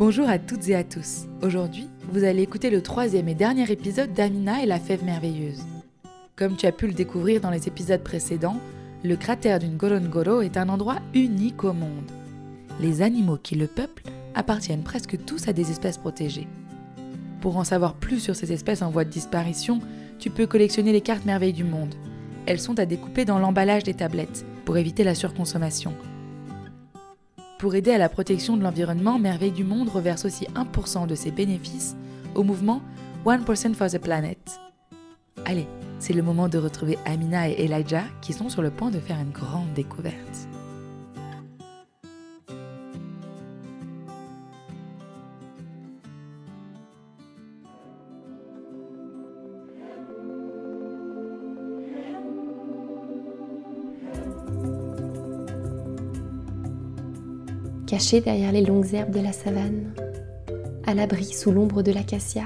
Bonjour à toutes et à tous. Aujourd'hui, vous allez écouter le troisième et dernier épisode d'Amina et la fève merveilleuse. Comme tu as pu le découvrir dans les épisodes précédents, le cratère d'une Gorongoro est un endroit unique au monde. Les animaux qui le peuplent appartiennent presque tous à des espèces protégées. Pour en savoir plus sur ces espèces en voie de disparition, tu peux collectionner les cartes merveilles du monde. Elles sont à découper dans l'emballage des tablettes pour éviter la surconsommation. Pour aider à la protection de l'environnement, Merveille du Monde reverse aussi 1% de ses bénéfices au mouvement 1% for the Planet. Allez, c'est le moment de retrouver Amina et Elijah qui sont sur le point de faire une grande découverte. Caché derrière les longues herbes de la savane, à l'abri sous l'ombre de l'acacia,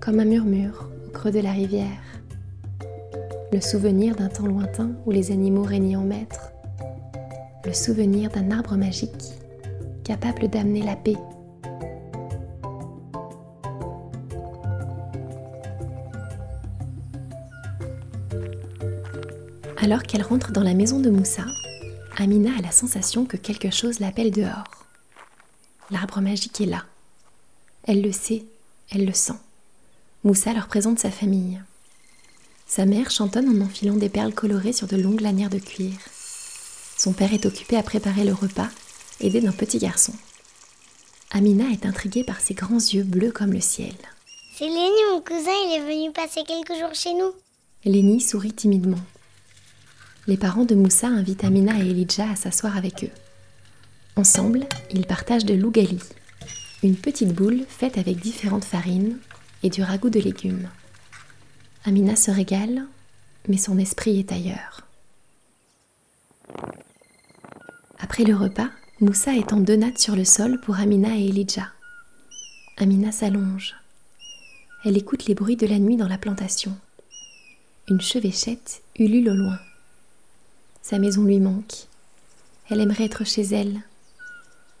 comme un murmure au creux de la rivière. Le souvenir d'un temps lointain où les animaux régnaient en maître. Le souvenir d'un arbre magique capable d'amener la paix. Alors qu'elle rentre dans la maison de Moussa, Amina a la sensation que quelque chose l'appelle dehors. L'arbre magique est là. Elle le sait, elle le sent. Moussa leur présente sa famille. Sa mère chantonne en enfilant des perles colorées sur de longues lanières de cuir. Son père est occupé à préparer le repas, aidé d'un petit garçon. Amina est intriguée par ses grands yeux bleus comme le ciel. C'est Lenny, mon cousin, il est venu passer quelques jours chez nous. Lenny sourit timidement les parents de Moussa invitent Amina et Elijah à s'asseoir avec eux. Ensemble, ils partagent de l'ougali, une petite boule faite avec différentes farines et du ragoût de légumes. Amina se régale, mais son esprit est ailleurs. Après le repas, Moussa étend deux nattes sur le sol pour Amina et Elijah. Amina s'allonge. Elle écoute les bruits de la nuit dans la plantation. Une chevêchette ulule au loin. Sa maison lui manque. Elle aimerait être chez elle,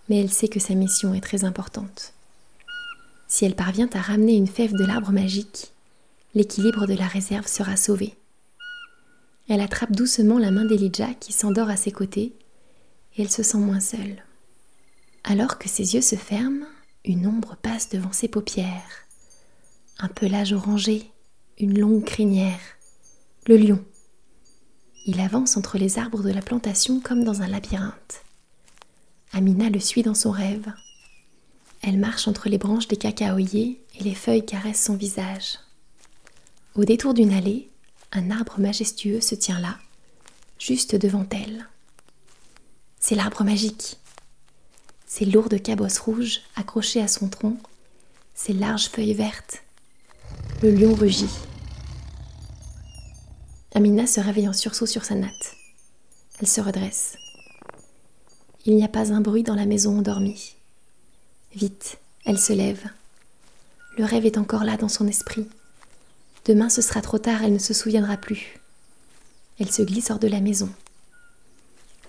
mais elle sait que sa mission est très importante. Si elle parvient à ramener une fève de l'arbre magique, l'équilibre de la réserve sera sauvé. Elle attrape doucement la main d'Elijah qui s'endort à ses côtés et elle se sent moins seule. Alors que ses yeux se ferment, une ombre passe devant ses paupières. Un pelage orangé, une longue crinière. Le lion. Il avance entre les arbres de la plantation comme dans un labyrinthe. Amina le suit dans son rêve. Elle marche entre les branches des cacaoyers et les feuilles caressent son visage. Au détour d'une allée, un arbre majestueux se tient là, juste devant elle. C'est l'arbre magique. Ses lourdes cabosses rouges accrochées à son tronc, ses larges feuilles vertes. Le lion rugit. Amina se réveille en sursaut sur sa natte. Elle se redresse. Il n'y a pas un bruit dans la maison endormie. Vite, elle se lève. Le rêve est encore là dans son esprit. Demain ce sera trop tard, elle ne se souviendra plus. Elle se glisse hors de la maison.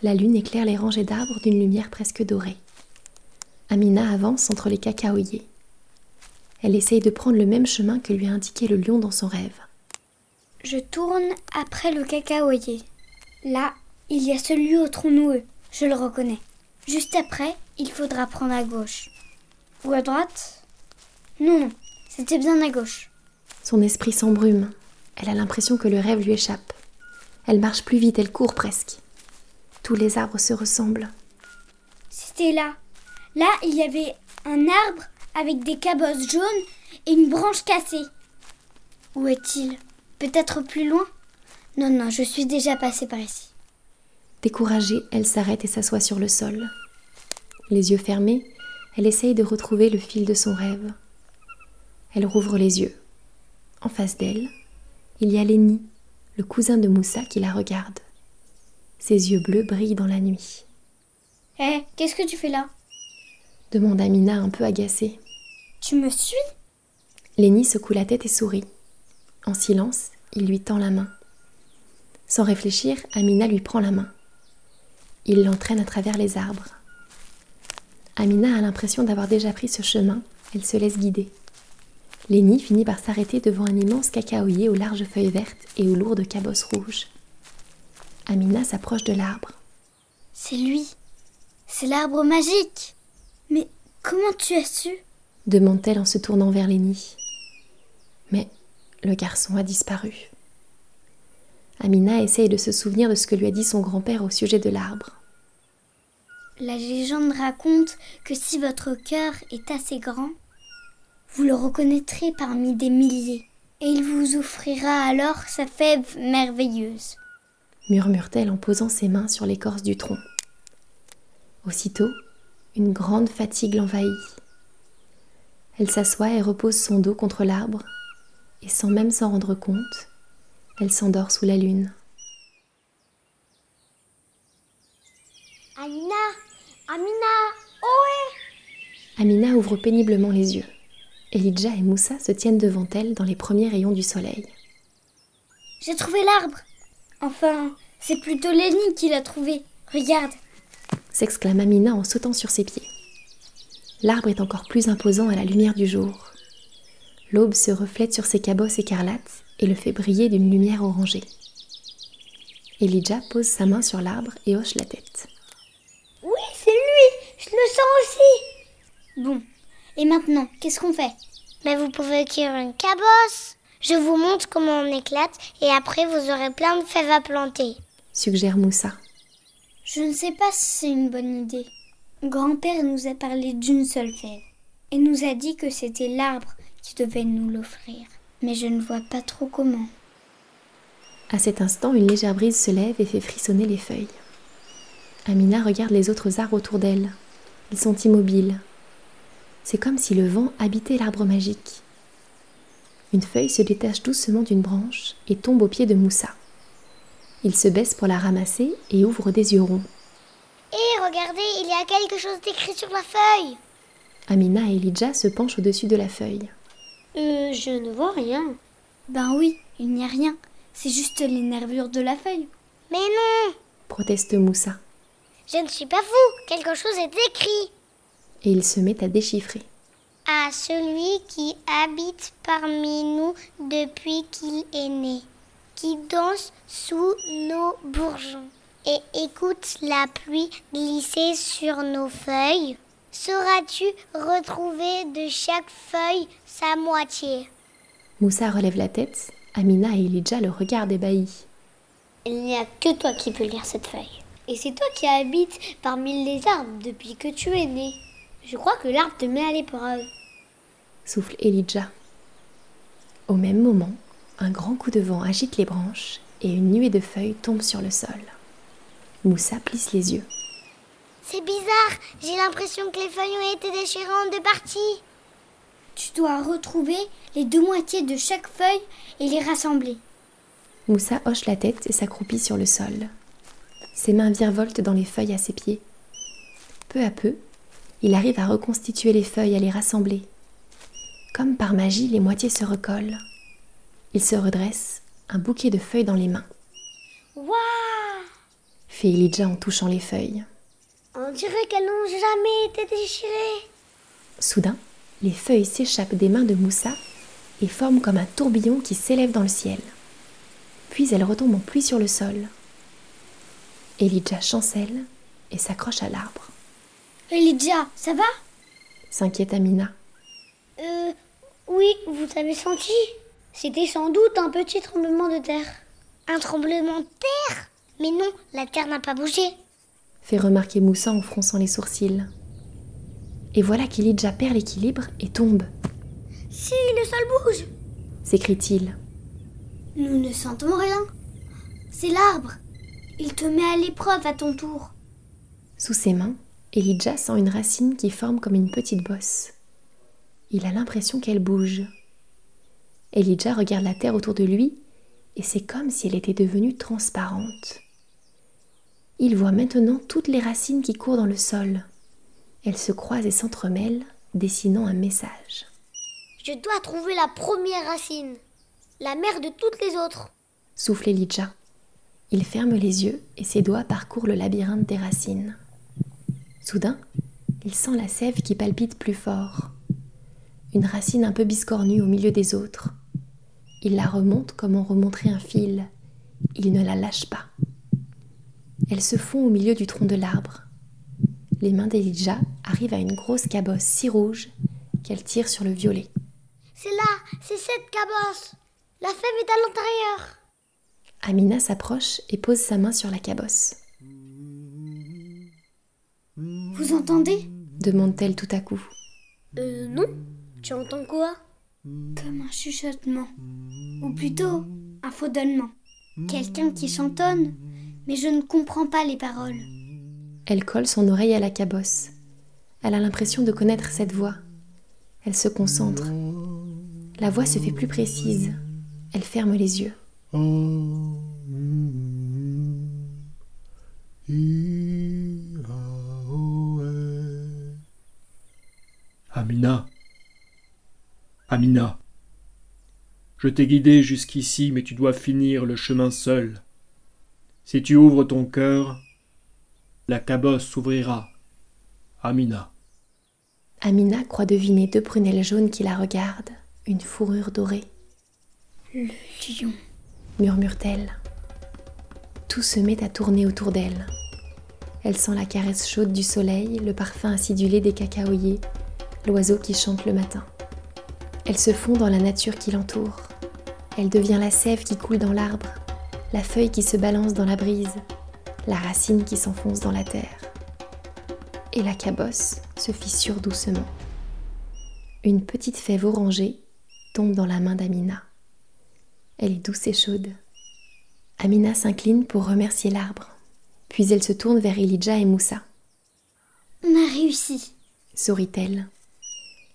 La lune éclaire les rangées d'arbres d'une lumière presque dorée. Amina avance entre les cacaoyers. Elle essaye de prendre le même chemin que lui a indiqué le lion dans son rêve. Je tourne après le cacaoyer. Là, il y a celui au tronc noueux, je le reconnais. Juste après, il faudra prendre à gauche. Ou à droite? Non, non, c'était bien à gauche. Son esprit s'embrume. Elle a l'impression que le rêve lui échappe. Elle marche plus vite, elle court presque. Tous les arbres se ressemblent. C'était là. Là, il y avait un arbre avec des cabosses jaunes et une branche cassée. Où est-il? Peut-être plus loin? Non, non, je suis déjà passée par ici. Découragée, elle s'arrête et s'assoit sur le sol. Les yeux fermés, elle essaye de retrouver le fil de son rêve. Elle rouvre les yeux. En face d'elle, il y a Lenny, le cousin de Moussa, qui la regarde. Ses yeux bleus brillent dans la nuit. Hé, qu'est-ce que tu fais là? demande Amina un peu agacée. Tu me suis? Lenny secoue la tête et sourit. En silence, il lui tend la main. Sans réfléchir, Amina lui prend la main. Il l'entraîne à travers les arbres. Amina a l'impression d'avoir déjà pris ce chemin, elle se laisse guider. Lénie finit par s'arrêter devant un immense cacaoyer aux larges feuilles vertes et aux lourdes cabosses rouges. Amina s'approche de l'arbre. C'est lui. C'est l'arbre magique. Mais comment tu as su? demande-t-elle en se tournant vers Lénie. Mais le garçon a disparu. Amina essaye de se souvenir de ce que lui a dit son grand-père au sujet de l'arbre. La légende raconte que si votre cœur est assez grand, vous le reconnaîtrez parmi des milliers, et il vous offrira alors sa fève merveilleuse. Murmure-t-elle en posant ses mains sur l'écorce du tronc. Aussitôt, une grande fatigue l'envahit. Elle s'assoit et repose son dos contre l'arbre, et sans même s'en rendre compte, elle s'endort sous la lune. Amina Amina Ohé Amina ouvre péniblement les yeux. Elijah et Moussa se tiennent devant elle dans les premiers rayons du soleil. J'ai trouvé l'arbre Enfin, c'est plutôt Lenny qui l'a trouvé. Regarde s'exclame Amina en sautant sur ses pieds. L'arbre est encore plus imposant à la lumière du jour. L'aube se reflète sur ses cabosses écarlates et le fait briller d'une lumière orangée. Elijah pose sa main sur l'arbre et hoche la tête. Oui, c'est lui Je le sens aussi Bon, et maintenant, qu'est-ce qu'on fait? Mais vous pouvez cuire une cabosse. Je vous montre comment on éclate et après vous aurez plein de fèves à planter. Suggère Moussa. Je ne sais pas si c'est une bonne idée. Grand-père nous a parlé d'une seule fève et nous a dit que c'était l'arbre qui devait nous l'offrir. Mais je ne vois pas trop comment. À cet instant, une légère brise se lève et fait frissonner les feuilles. Amina regarde les autres arbres autour d'elle. Ils sont immobiles. C'est comme si le vent habitait l'arbre magique. Une feuille se détache doucement d'une branche et tombe au pied de Moussa. Il se baisse pour la ramasser et ouvre des yeux ronds. Hé, regardez, il y a quelque chose d'écrit sur la feuille. Amina et Elijah se penchent au-dessus de la feuille. Euh, je ne vois rien. Ben oui, il n'y a rien. C'est juste les nervures de la feuille. Mais non proteste Moussa. Je ne suis pas fou, quelque chose est écrit. Et il se met à déchiffrer. À celui qui habite parmi nous depuis qu'il est né, qui danse sous nos bourgeons et écoute la pluie glisser sur nos feuilles, sauras-tu retrouver de chaque feuille sa moitié? Moussa relève la tête, Amina et Elijah le regardent ébahis. Il n'y a que toi qui peux lire cette feuille. Et c'est toi qui habites parmi les arbres depuis que tu es né. Je crois que l'arbre te met à l'épreuve. Souffle Elijah. Au même moment, un grand coup de vent agite les branches et une nuée de feuilles tombe sur le sol. Moussa plisse les yeux. C'est bizarre, j'ai l'impression que les feuilles ont été déchirées en deux parties. Tu dois retrouver les deux moitiés de chaque feuille et les rassembler. Moussa hoche la tête et s'accroupit sur le sol. Ses mains virevoltent dans les feuilles à ses pieds. Peu à peu, il arrive à reconstituer les feuilles, à les rassembler. Comme par magie, les moitiés se recollent. Il se redresse, un bouquet de feuilles dans les mains. Waouh fait Elijah en touchant les feuilles. On dirait qu'elles n'ont jamais été déchirées. Soudain, les feuilles s'échappent des mains de Moussa et forment comme un tourbillon qui s'élève dans le ciel. Puis elles retombent en pluie sur le sol. Elijah chancelle et s'accroche à l'arbre. Elijah, ça va? S'inquiète Amina. Euh, oui, vous avez senti? C'était sans doute un petit tremblement de terre. Un tremblement de terre? Mais non, la terre n'a pas bougé. Fait remarquer Moussa en fronçant les sourcils. Et voilà qu'Elijah perd l'équilibre et tombe. Si, le sol bouge s'écrie-t-il. Nous ne sentons rien. C'est l'arbre. Il te met à l'épreuve à ton tour. Sous ses mains, Elijah sent une racine qui forme comme une petite bosse. Il a l'impression qu'elle bouge. Elijah regarde la terre autour de lui et c'est comme si elle était devenue transparente. Il voit maintenant toutes les racines qui courent dans le sol. Elles se croisent et s'entremêlent, dessinant un message. Je dois trouver la première racine, la mère de toutes les autres. Souffle Elijah. Il ferme les yeux et ses doigts parcourent le labyrinthe des racines. Soudain, il sent la sève qui palpite plus fort. Une racine un peu biscornue au milieu des autres. Il la remonte comme on remonterait un fil. Il ne la lâche pas. Elle se fond au milieu du tronc de l'arbre. Les mains d'Elijah arrivent à une grosse cabosse si rouge qu'elle tire sur le violet. C'est là, c'est cette cabosse. La fève est à l'intérieur. Amina s'approche et pose sa main sur la cabosse. Vous entendez? demande-t-elle tout à coup. Euh, non. Tu entends quoi? Comme un chuchotement. Ou plutôt, un fredonnement. Quelqu'un qui chantonne, mais je ne comprends pas les paroles. Elle colle son oreille à la cabosse. Elle a l'impression de connaître cette voix. Elle se concentre. La voix se fait plus précise. Elle ferme les yeux. Amina. Amina. Je t'ai guidé jusqu'ici, mais tu dois finir le chemin seul. Si tu ouvres ton cœur, la cabosse s'ouvrira. Amina. Amina croit deviner deux prunelles jaunes qui la regardent, une fourrure dorée. Le lion, murmure-t-elle. Tout se met à tourner autour d'elle. Elle sent la caresse chaude du soleil, le parfum acidulé des cacaoyers, l'oiseau qui chante le matin. Elle se fond dans la nature qui l'entoure. Elle devient la sève qui coule dans l'arbre, la feuille qui se balance dans la brise, la racine qui s'enfonce dans la terre. Et la cabosse se fissure doucement. Une petite fève orangée tombe dans la main d'Amina. Elle est douce et chaude. Amina s'incline pour remercier l'arbre. Puis elle se tourne vers Elijah et Moussa. On a réussi, sourit-elle.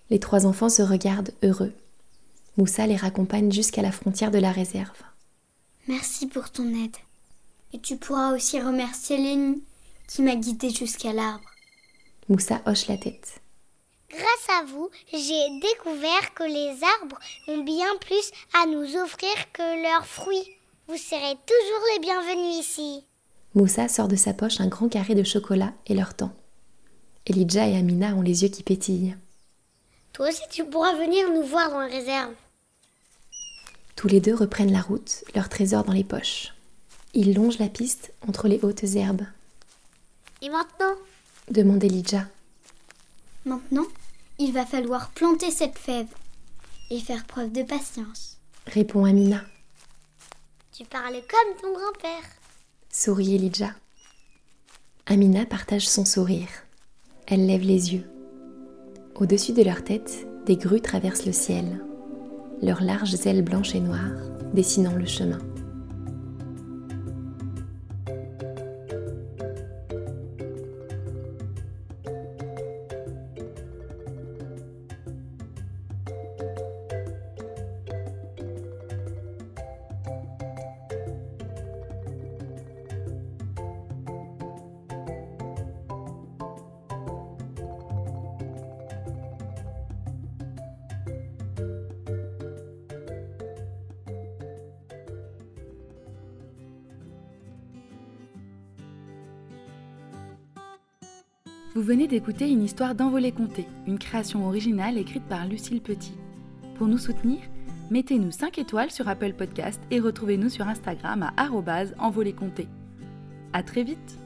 Les trois enfants se regardent heureux. Moussa les raccompagne jusqu'à la frontière de la réserve. Merci pour ton aide. Et tu pourras aussi remercier Lenny qui m'a guidé jusqu'à l'arbre. Moussa hoche la tête. Grâce à vous, j'ai découvert que les arbres ont bien plus à nous offrir que leurs fruits. Vous serez toujours les bienvenus ici. Moussa sort de sa poche un grand carré de chocolat et leur tend. Elijah et Amina ont les yeux qui pétillent. Toi aussi, tu pourras venir nous voir dans la réserve. Tous les deux reprennent la route, leur trésor dans les poches. Ils longent la piste entre les hautes herbes. Et maintenant? demande Elijah. Maintenant, il va falloir planter cette fève et faire preuve de patience, répond Amina. Tu parles comme ton grand-père, sourit Elijah. Amina partage son sourire. Elle lève les yeux. Au-dessus de leur tête, des grues traversent le ciel, leurs larges ailes blanches et noires dessinant le chemin. Vous venez d'écouter une histoire d'Envolée Comté, une création originale écrite par Lucille Petit. Pour nous soutenir, mettez-nous 5 étoiles sur Apple Podcast et retrouvez-nous sur Instagram à envolée À très vite